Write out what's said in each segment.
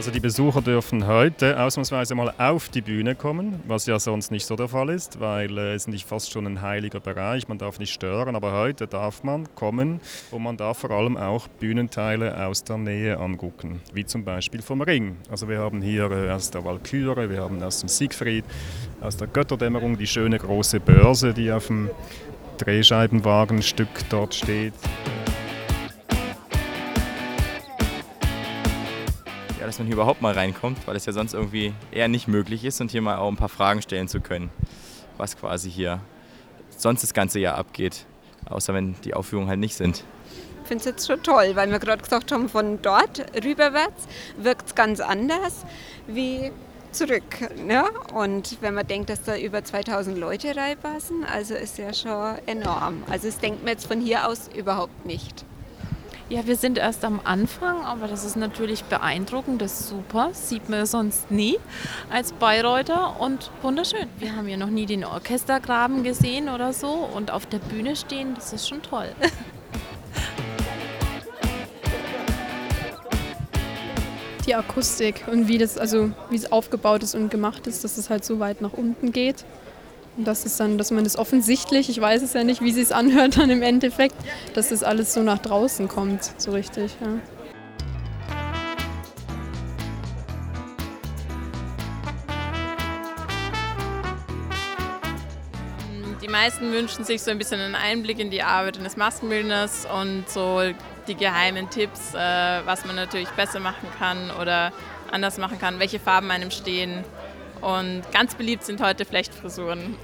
Also die Besucher dürfen heute ausnahmsweise mal auf die Bühne kommen, was ja sonst nicht so der Fall ist, weil äh, es nicht fast schon ein heiliger Bereich, man darf nicht stören, aber heute darf man kommen und man darf vor allem auch Bühnenteile aus der Nähe angucken, wie zum Beispiel vom Ring. Also wir haben hier äh, aus der Walküre, wir haben aus dem Siegfried, aus der Götterdämmerung die schöne große Börse, die auf dem Drehscheibenwagenstück dort steht. Dass man hier überhaupt mal reinkommt, weil es ja sonst irgendwie eher nicht möglich ist und hier mal auch ein paar Fragen stellen zu können, was quasi hier sonst das ganze Jahr abgeht, außer wenn die Aufführungen halt nicht sind. Ich finde es jetzt schon toll, weil wir gerade gesagt haben, von dort rüberwärts wirkt es ganz anders wie zurück. Ne? Und wenn man denkt, dass da über 2000 Leute reinpassen, also ist ja schon enorm. Also das denkt man jetzt von hier aus überhaupt nicht. Ja, wir sind erst am Anfang, aber das ist natürlich beeindruckend, das ist super, sieht man sonst nie als Bayreuther und wunderschön. Wir haben ja noch nie den Orchestergraben gesehen oder so und auf der Bühne stehen, das ist schon toll. Die Akustik und wie das also wie es aufgebaut ist und gemacht ist, dass es halt so weit nach unten geht. Das ist dann, dass man das offensichtlich, ich weiß es ja nicht, wie sie es anhört dann im Endeffekt, dass das alles so nach draußen kommt, so richtig. Ja. Die meisten wünschen sich so ein bisschen einen Einblick in die Arbeit eines Maskenbildners und so die geheimen Tipps, äh, was man natürlich besser machen kann oder anders machen kann, welche Farben einem stehen. Und ganz beliebt sind heute Flechtfrisuren.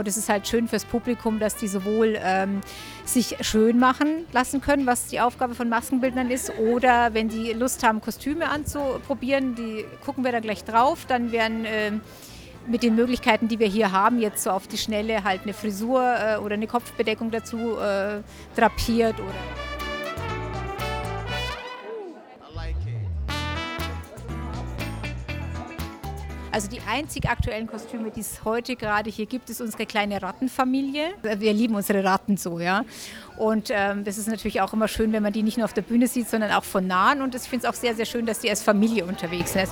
Und es ist halt schön fürs Publikum, dass die sowohl ähm, sich schön machen lassen können, was die Aufgabe von Maskenbildnern ist, oder wenn die Lust haben, Kostüme anzuprobieren, die gucken wir da gleich drauf, dann werden ähm, mit den Möglichkeiten, die wir hier haben, jetzt so auf die Schnelle halt eine Frisur äh, oder eine Kopfbedeckung dazu äh, drapiert oder. Also die einzig aktuellen Kostüme, die es heute gerade hier gibt, ist unsere kleine Rattenfamilie. Wir lieben unsere Ratten so, ja. Und ähm, das ist natürlich auch immer schön, wenn man die nicht nur auf der Bühne sieht, sondern auch von nahen. Und ich finde es auch sehr, sehr schön, dass die als Familie unterwegs sind.